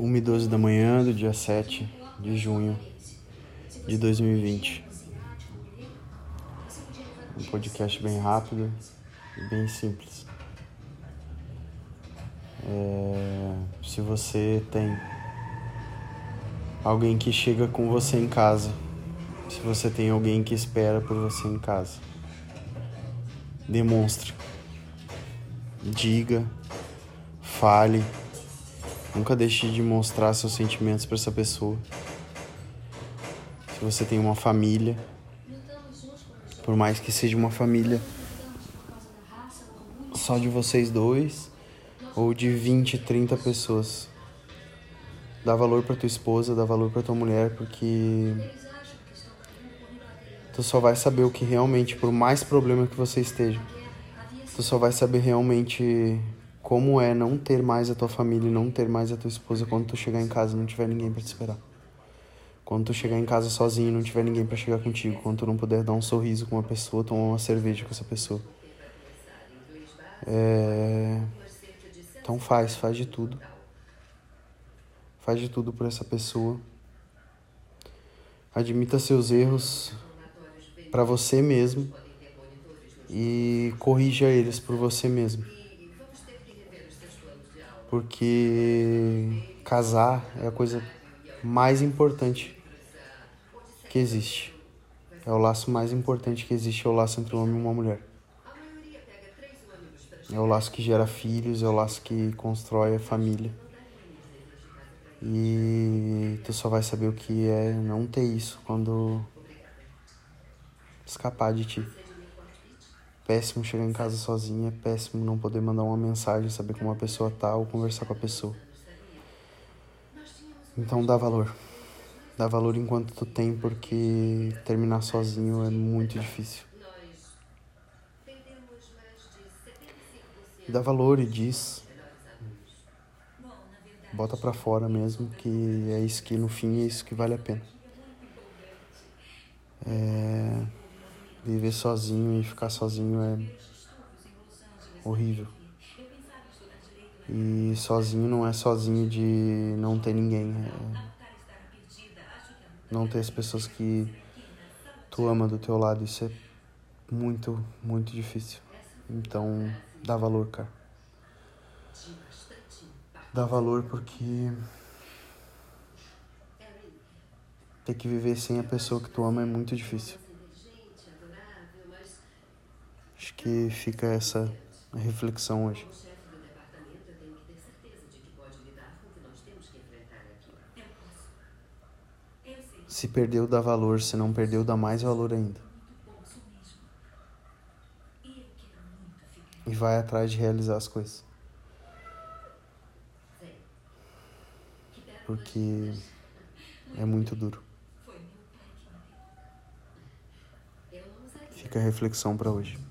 1 e 12 da manhã do dia 7 de junho de 2020. Um podcast bem rápido e bem simples. É, se você tem alguém que chega com você em casa, se você tem alguém que espera por você em casa, demonstre, diga, fale Nunca deixe de mostrar seus sentimentos para essa pessoa. Se você tem uma família, por mais que seja uma família só de vocês dois ou de 20, 30 pessoas, dá valor para tua esposa, dá valor para tua mulher, porque tu só vai saber o que realmente, por mais problema que você esteja, tu só vai saber realmente como é não ter mais a tua família não ter mais a tua esposa quando tu chegar em casa e não tiver ninguém para te esperar. Quando tu chegar em casa sozinho e não tiver ninguém para chegar contigo, quando tu não puder dar um sorriso com uma pessoa, tomar uma cerveja com essa pessoa. É... Então faz, faz de tudo. Faz de tudo por essa pessoa. Admita seus erros para você mesmo e corrija eles por você mesmo porque casar é a coisa mais importante que existe. É o laço mais importante que existe, é o laço entre um homem e uma mulher. É o laço que gera filhos, é o laço que constrói a família. E tu só vai saber o que é não ter isso quando escapar de ti péssimo chegar em casa sozinho, é péssimo não poder mandar uma mensagem, saber como a pessoa tá ou conversar com a pessoa. Então dá valor. Dá valor enquanto tu tem, porque terminar sozinho é muito difícil. Dá valor e diz. Bota pra fora mesmo, que é isso que no fim é isso que vale a pena. É Viver sozinho e ficar sozinho é horrível. E sozinho não é sozinho de não ter ninguém. É não ter as pessoas que tu ama do teu lado. Isso é muito, muito difícil. Então, dá valor, cara. Dá valor porque ter que viver sem a pessoa que tu ama é muito difícil. Acho que fica essa reflexão hoje. Se perdeu, dá valor. Se não perdeu, dá mais valor ainda. E vai atrás de realizar as coisas. Porque é muito duro. Fica a reflexão para hoje.